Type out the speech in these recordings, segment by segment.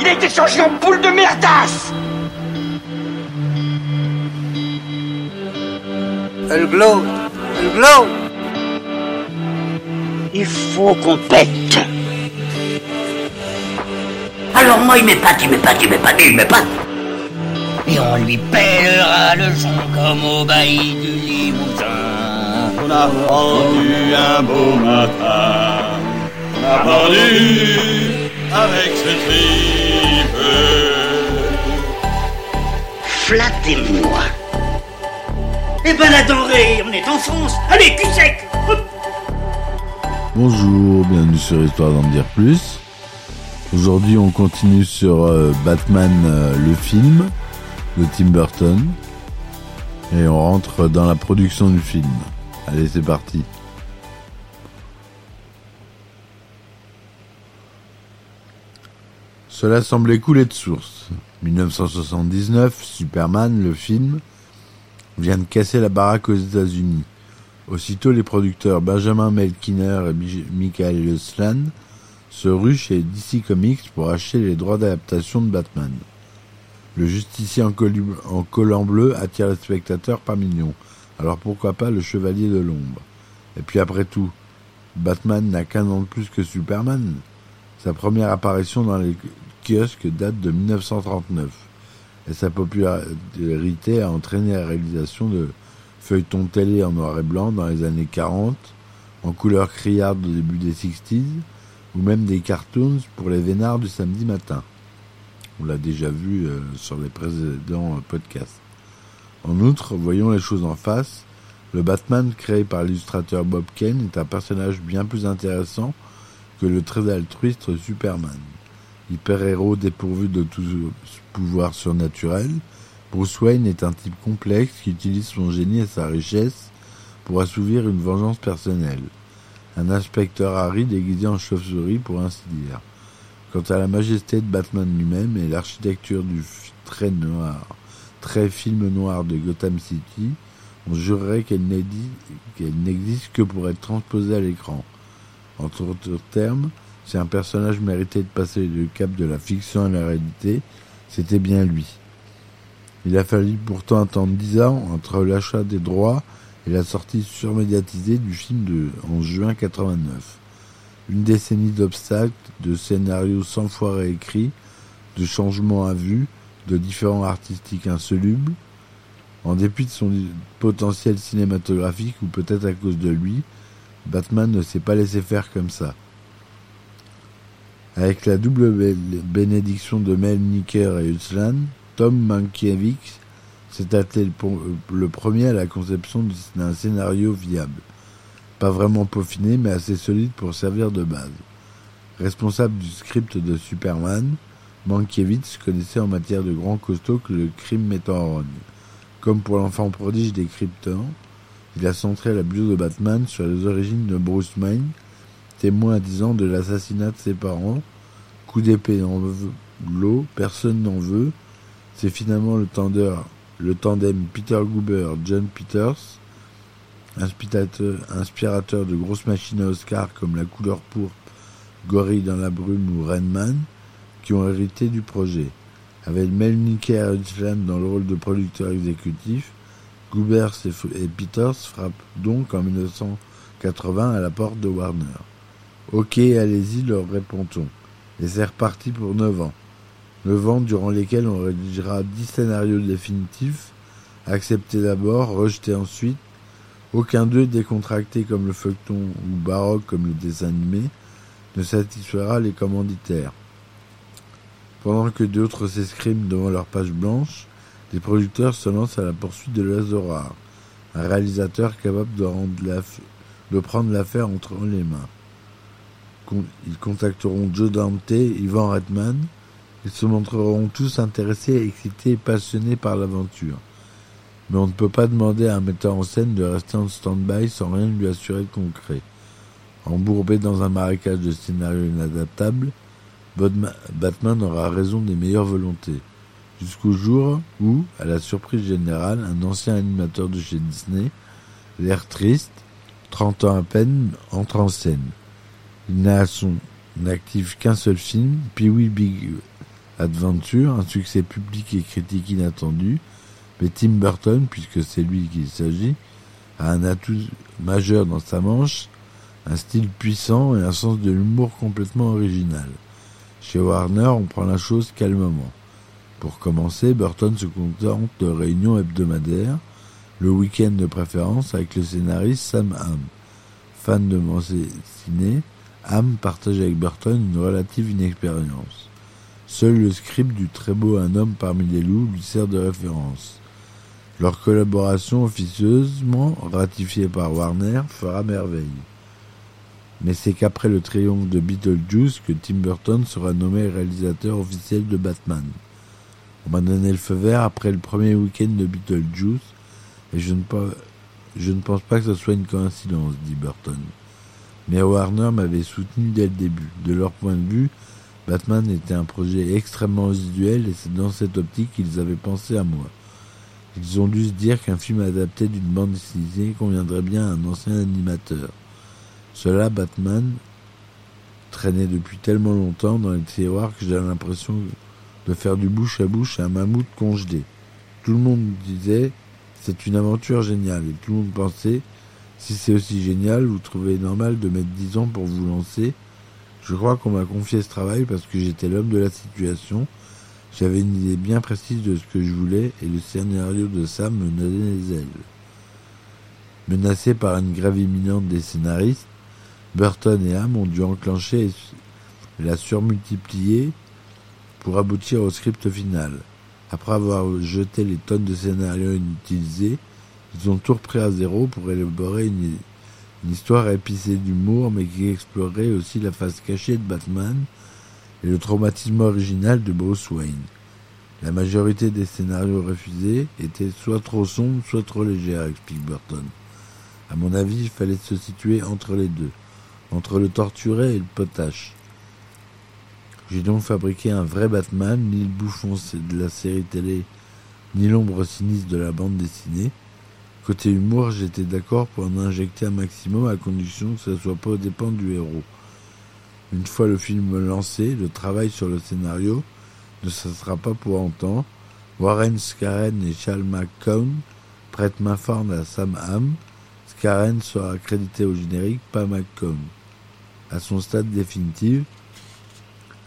Il a été changé en boule de merdasse Elle glow Elle glow Il faut qu'on pète Alors moi, il m'épate, il m'épate, il m'épate, il m'épate. Et on lui pèlera le son comme au bailli du Limousin. On a rendu un beau matin. Pendu avec ce tripe. Flattez-moi. Eh ben la denrée, on est en France. Allez, cul sec Bonjour, bienvenue sur Histoire d'en dire plus. Aujourd'hui, on continue sur euh, Batman, euh, le film de Tim Burton. Et on rentre dans la production du film. Allez, c'est parti. Cela semblait couler de source. 1979, Superman, le film, vient de casser la baraque aux États-Unis. Aussitôt, les producteurs Benjamin Melkiner et Mich- Michael Yoslan se ruent chez DC Comics pour acheter les droits d'adaptation de Batman. Le justicier en, en collant bleu attire les spectateurs par millions. Alors pourquoi pas le chevalier de l'ombre? Et puis après tout, Batman n'a qu'un an de plus que Superman. Sa première apparition dans les kiosques date de 1939 et sa popularité a entraîné la réalisation de feuilletons télé en noir et blanc dans les années 40, en couleur criarde au début des 60s, ou même des cartoons pour les vénards du samedi matin. On l'a déjà vu euh, sur les précédents euh, podcasts. En outre, voyons les choses en face, le Batman créé par l'illustrateur Bob Kane est un personnage bien plus intéressant que le très altruiste Superman. Hyper-héros dépourvu de tout pouvoir surnaturel, Bruce Wayne est un type complexe qui utilise son génie et sa richesse pour assouvir une vengeance personnelle. Un inspecteur Harry déguisé en chauve-souris pour ainsi dire. Quant à la majesté de Batman lui-même et l'architecture du très noir, très film noir de Gotham City, on jurerait qu'elle n'existe que pour être transposée à l'écran. En d'autres termes, si un personnage méritait de passer le cap de la fiction à la réalité, c'était bien lui. Il a fallu pourtant attendre dix ans entre l'achat des droits et la sortie surmédiatisée du film de, en juin 89. Une décennie d'obstacles, de scénarios cent fois réécrits, de changements à vue, de différents artistiques insolubles. En dépit de son potentiel cinématographique, ou peut-être à cause de lui, Batman ne s'est pas laissé faire comme ça. Avec la double bé- bénédiction de Mel Nicker et Hutzlan, Tom Mankiewicz s'est attelé le, premier à la conception d'un scénario viable. Pas vraiment peaufiné, mais assez solide pour servir de base. Responsable du script de Superman, Mankiewicz connaissait en matière de grand costaud que le crime met en rogne. Comme pour l'enfant prodige des Kryptons, il a centré la bio de Batman sur les origines de Bruce Wayne, témoin à 10 ans de l'assassinat de ses parents. Coup d'épée dans l'eau, personne n'en veut. C'est finalement le, le tandem Peter Goober, John Peters, inspirateur, de grosses machines à Oscar comme La couleur pourpre, Gorille dans la brume ou Rainman, qui ont hérité du projet. Avec Mel Nicker et dans le rôle de producteur exécutif, F- et Peters frappent donc en 1980 à la porte de Warner. Ok, allez-y, leur répond-on. Et c'est reparti pour 9 ans. 9 ans durant lesquels on rédigera 10 scénarios définitifs, acceptés d'abord, rejetés ensuite, aucun d'eux décontracté comme le feuilleton ou baroque comme le dessin animé ne satisfera les commanditaires. Pendant que d'autres s'escriment devant leur page blanche, les producteurs se lancent à la poursuite de Lazora, un réalisateur capable de prendre l'affaire entre les mains. Ils contacteront Joe Dante, Ivan Redman, ils se montreront tous intéressés, excités et passionnés par l'aventure. Mais on ne peut pas demander à un metteur en scène de rester en stand-by sans rien lui assurer de concret. Embourbé dans un marécage de scénarios inadaptables, Batman aura raison des meilleures volontés. Jusqu'au jour où, à la surprise générale, un ancien animateur de chez Disney, l'air triste, 30 ans à peine, entre en scène. Il n'a à son n'active qu'un seul film, Pee-wee Big Adventure, un succès public et critique inattendu, mais Tim Burton, puisque c'est lui qu'il s'agit, a un atout majeur dans sa manche, un style puissant et un sens de l'humour complètement original. Chez Warner, on prend la chose calmement. Pour commencer, Burton se contente de réunions hebdomadaires, le week-end de préférence avec le scénariste Sam Hamm. Fan de ciné, Hamm partage avec Burton une relative inexpérience. Seul le script du très beau Un homme parmi les loups lui sert de référence. Leur collaboration officieusement ratifiée par Warner fera merveille. Mais c'est qu'après le triomphe de Beetlejuice que Tim Burton sera nommé réalisateur officiel de Batman. On m'a donné le feu vert après le premier week-end de Beetlejuice et je ne, je ne pense pas que ce soit une coïncidence, dit Burton. Mais Warner m'avait soutenu dès le début. De leur point de vue, Batman était un projet extrêmement visuel et c'est dans cette optique qu'ils avaient pensé à moi. Ils ont dû se dire qu'un film adapté d'une bande dessinée conviendrait bien à un ancien animateur. Cela, Batman, traînait depuis tellement longtemps dans les tiroirs que j'avais l'impression de faire du bouche à bouche à un mammouth congelé. Tout le monde disait c'est une aventure géniale et tout le monde pensait si c'est aussi génial, vous trouvez normal de mettre dix ans pour vous lancer. Je crois qu'on m'a confié ce travail parce que j'étais l'homme de la situation. J'avais une idée bien précise de ce que je voulais et le scénario de Sam me donnait les ailes. Menacé par une grève imminente des scénaristes, Burton et Ham ont dû enclencher et la surmultiplier pour aboutir au script final. Après avoir jeté les tonnes de scénarios inutilisés, ils ont tout repris à zéro pour élaborer une, histoire épicée d'humour mais qui explorerait aussi la face cachée de Batman et le traumatisme original de Bruce Wayne. La majorité des scénarios refusés étaient soit trop sombres, soit trop légers, explique Burton. À mon avis, il fallait se situer entre les deux entre le torturé et le potache. J'ai donc fabriqué un vrai Batman, ni le bouffon de la série télé, ni l'ombre sinistre de la bande dessinée. Côté humour, j'étais d'accord pour en injecter un maximum à condition que ce ne soit pas au dépens du héros. Une fois le film lancé, le travail sur le scénario ne cessera pas pour autant. Warren Scaren et Charles McCone prêtent main forte à Sam Hamm. Scaren sera crédité au générique, pas McCone à son stade définitif.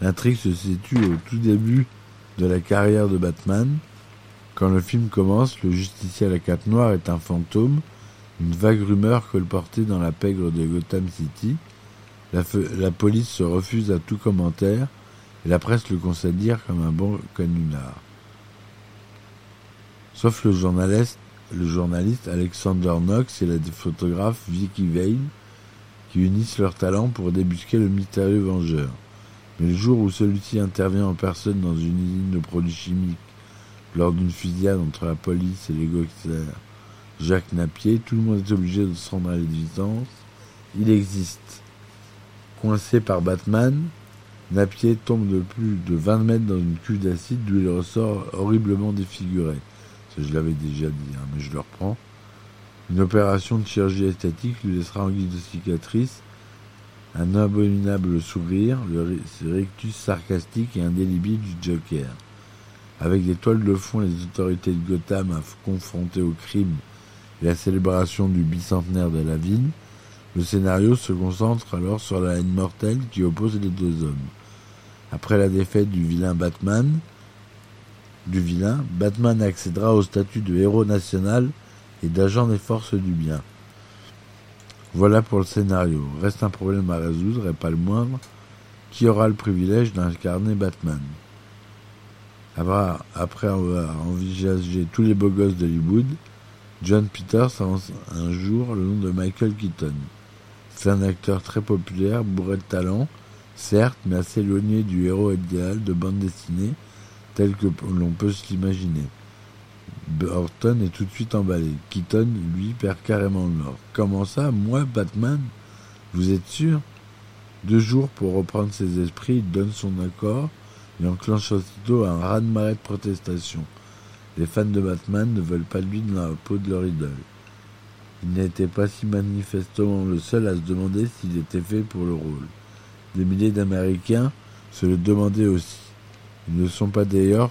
L'intrigue se situe au tout début de la carrière de Batman. Quand le film commence, le justicier à la cape noire est un fantôme, une vague rumeur colportée dans la pègre de Gotham City. La, police se refuse à tout commentaire et la presse le considère comme un bon canular. Sauf le journaliste, le journaliste Alexander Knox et la photographe Vicky Vale qui unissent leurs talents pour débusquer le mystérieux vengeur. Mais le jour où celui-ci intervient en personne dans une usine de produits chimiques, lors d'une fusillade entre la police et les gangsters Jacques Napier, tout le monde est obligé de se rendre à l'évidence. Il existe. Coincé par Batman, Napier tombe de plus de 20 mètres dans une cuve d'acide d'où il ressort horriblement défiguré. Je l'avais déjà dit, hein, mais je le reprends. Une opération de chirurgie esthétique lui laissera en guise de cicatrice un abominable sourire, le rictus sarcastique et indélébile du Joker. Avec des toiles de fond les autorités de Gotham confrontées au crime et la célébration du bicentenaire de la ville, le scénario se concentre alors sur la haine mortelle qui oppose les deux hommes. Après la défaite du vilain Batman, du vilain, Batman accédera au statut de héros national et d'agent des forces du bien. Voilà pour le scénario. Reste un problème à résoudre et pas le moindre. Qui aura le privilège d'incarner Batman? Après avoir envisagé tous les beaux gosses d'Hollywood, John Peters avance un jour le nom de Michael Keaton. C'est un acteur très populaire, bourré de talent, certes, mais assez éloigné du héros idéal de bande dessinée tel que l'on peut se l'imaginer. Burton est tout de suite emballé. Keaton, lui, perd carrément le nord. Comment ça Moi, Batman? Vous êtes sûr? Deux jours pour reprendre ses esprits, il donne son accord et enclenche aussitôt un raz-de-marée de protestation. Les fans de Batman ne veulent pas lui dans la peau de leur idole. Il n'était pas si manifestement le seul à se demander s'il était fait pour le rôle. Des milliers d'Américains se le demandaient aussi. Ils ne sont pas d'ailleurs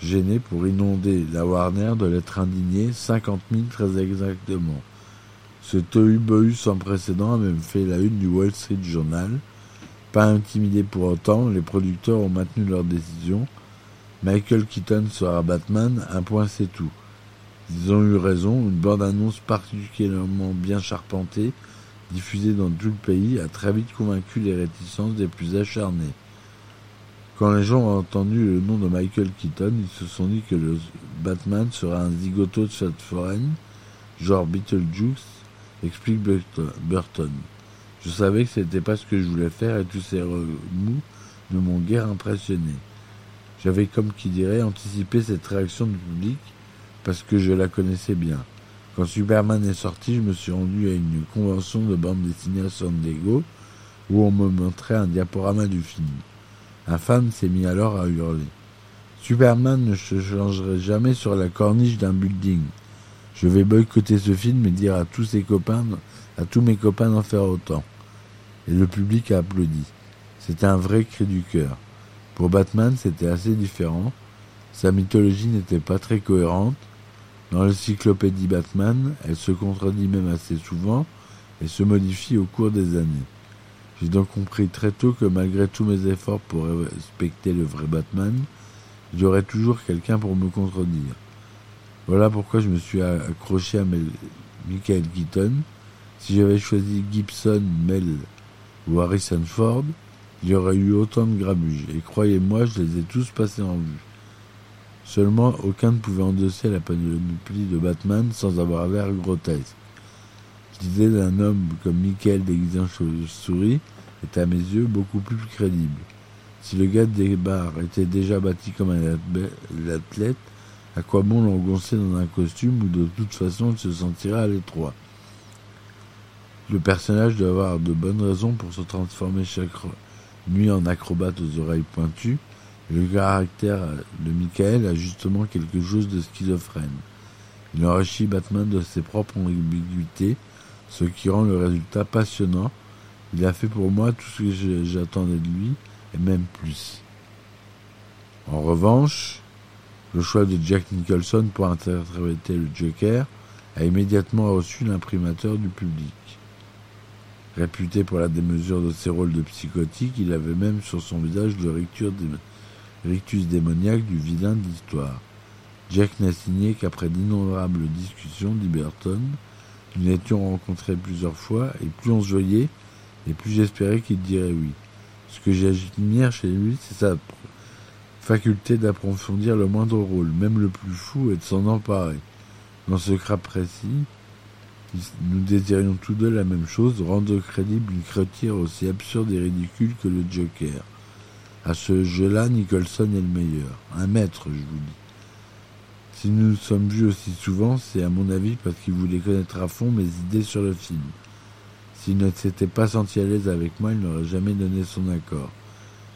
gênés pour inonder la Warner de l'être indigné, 50 000 très exactement. Ce tohu-bohu sans précédent a même fait la une du Wall Street Journal. Pas intimidés pour autant, les producteurs ont maintenu leur décision. Michael Keaton sera Batman, un point c'est tout. Ils ont eu raison, une bande-annonce particulièrement bien charpentée, diffusée dans tout le pays, a très vite convaincu les réticences des plus acharnés. Quand les gens ont entendu le nom de Michael Keaton, ils se sont dit que le Batman sera un zigoto de cette foraine, genre Beetlejuice, explique Burton. Je savais que c'était pas ce que je voulais faire et tous ces remous ne m'ont guère impressionné. J'avais, comme qui dirait, anticipé cette réaction du public parce que je la connaissais bien. Quand Superman est sorti, je me suis rendu à une convention de bande dessinée à San Diego où on me montrait un diaporama du film. Un fan s'est mis alors à hurler. Superman ne se changerait jamais sur la corniche d'un building. Je vais boycotter ce film et dire à tous ses copains, à tous mes copains d'en faire autant. Et le public a applaudi. C'était un vrai cri du cœur. Pour Batman, c'était assez différent. Sa mythologie n'était pas très cohérente. Dans l'encyclopédie Batman, elle se contredit même assez souvent et se modifie au cours des années. J'ai donc compris très tôt que malgré tous mes efforts pour respecter le vrai Batman, aurait toujours quelqu'un pour me contredire. Voilà pourquoi je me suis accroché à Michael Keaton. Si j'avais choisi Gibson, Mel ou Harrison Ford, il y aurait eu autant de grabuges. Et croyez-moi, je les ai tous passés en vue. Seulement, aucun ne pouvait endosser la panoplie de Batman sans avoir l'air grotesque. L'idée d'un homme comme Michael déguisé en chauve-souris est à mes yeux beaucoup plus crédible. Si le gars des bars était déjà bâti comme un athlète, à quoi bon l'engoncer dans un costume où de toute façon il se sentira à l'étroit? Le personnage doit avoir de bonnes raisons pour se transformer chaque nuit en acrobate aux oreilles pointues, le caractère de Michael a justement quelque chose de schizophrène. Il enrichit Batman de ses propres ambiguïtés, ce qui rend le résultat passionnant. Il a fait pour moi tout ce que j'attendais de lui, et même plus. En revanche, le choix de Jack Nicholson pour interpréter le Joker a immédiatement reçu l'imprimateur du public. Réputé pour la démesure de ses rôles de psychotique, il avait même sur son visage le rictus démoniaque du vilain de l'histoire. Jack n'a signé qu'après d'innombrables discussions, dit Burton, nous l'étions rencontré plusieurs fois, et plus on se voyait, et plus j'espérais qu'il dirait oui. Ce que j'admire chez lui, c'est sa faculté d'approfondir le moindre rôle, même le plus fou, et de s'en emparer. Dans ce cas précis, nous désirions tous deux la même chose, rendre crédible une créature aussi absurde et ridicule que le Joker. À ce jeu-là, Nicholson est le meilleur. Un maître, je vous dis. Si nous nous sommes vus aussi souvent, c'est à mon avis parce qu'il voulait connaître à fond mes idées sur le film. S'il ne s'était pas senti à l'aise avec moi, il n'aurait jamais donné son accord.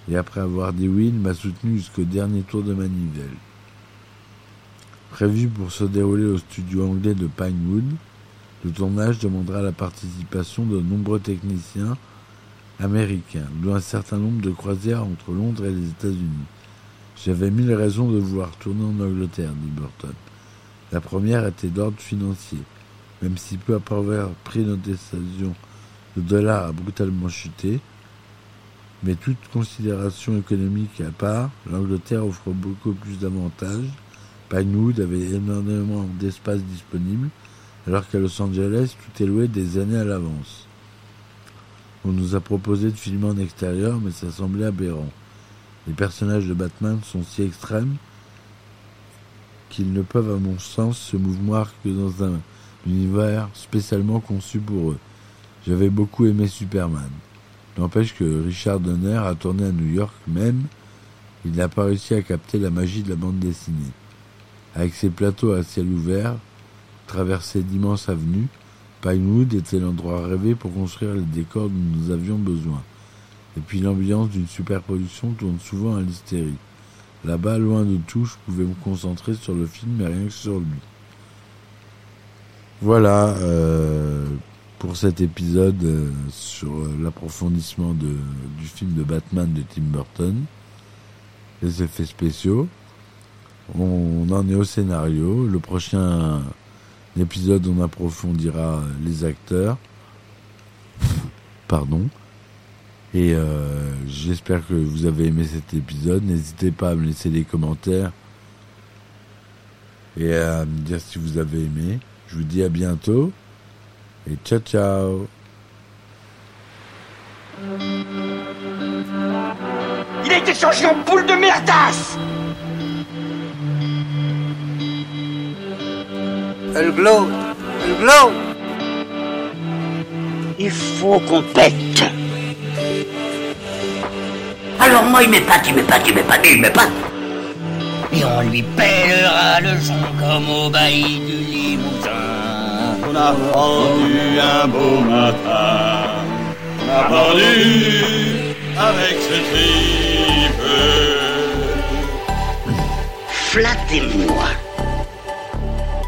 Et après avoir dit oui, il m'a soutenu jusqu'au dernier tour de manivelle. Prévu pour se dérouler au studio anglais de Pinewood, le tournage demandera la participation de nombreux techniciens américains, dont un certain nombre de croisières entre Londres et les États-Unis. J'avais mille raisons de vouloir tourner en Angleterre, dit Burton. La première était d'ordre financier. Même si peu après avoir pris notre décision, le dollar a brutalement chuté. Mais toute considération économique à part, l'Angleterre offre beaucoup plus d'avantages. Pinewood avait énormément d'espace disponible, alors qu'à Los Angeles, tout est loué des années à l'avance. On nous a proposé de filmer en extérieur, mais ça semblait aberrant. Les personnages de Batman sont si extrêmes qu'ils ne peuvent, à mon sens, se mouvoir que dans un univers spécialement conçu pour eux. J'avais beaucoup aimé Superman. N'empêche que Richard Donner a tourné à New York même, il n'a pas réussi à capter la magie de la bande dessinée. Avec ses plateaux à ciel ouvert, traversés d'immenses avenues, Pinewood était l'endroit rêvé pour construire les décors dont nous avions besoin. Et puis l'ambiance d'une superproduction tourne souvent à l'hystérie. Là-bas, loin de tout, je pouvais me concentrer sur le film et rien que sur lui. Voilà, euh, pour cet épisode euh, sur l'approfondissement du film de Batman de Tim Burton, les effets spéciaux. On, en est au scénario. Le prochain épisode, on approfondira les acteurs. Pardon. Et euh, j'espère que vous avez aimé cet épisode. N'hésitez pas à me laisser des commentaires et à me dire si vous avez aimé. Je vous dis à bientôt et ciao ciao. Il a été changé en boule de merdasse Elle glow Elle glow Il faut qu'on pète. Alors moi, il m'épate, il m'épate, il m'épate, il m'épate. Et on lui pèlera le son comme au bailli du Limousin. On a pendu un beau matin. On a pendu avec ce tripe. Flattez-moi.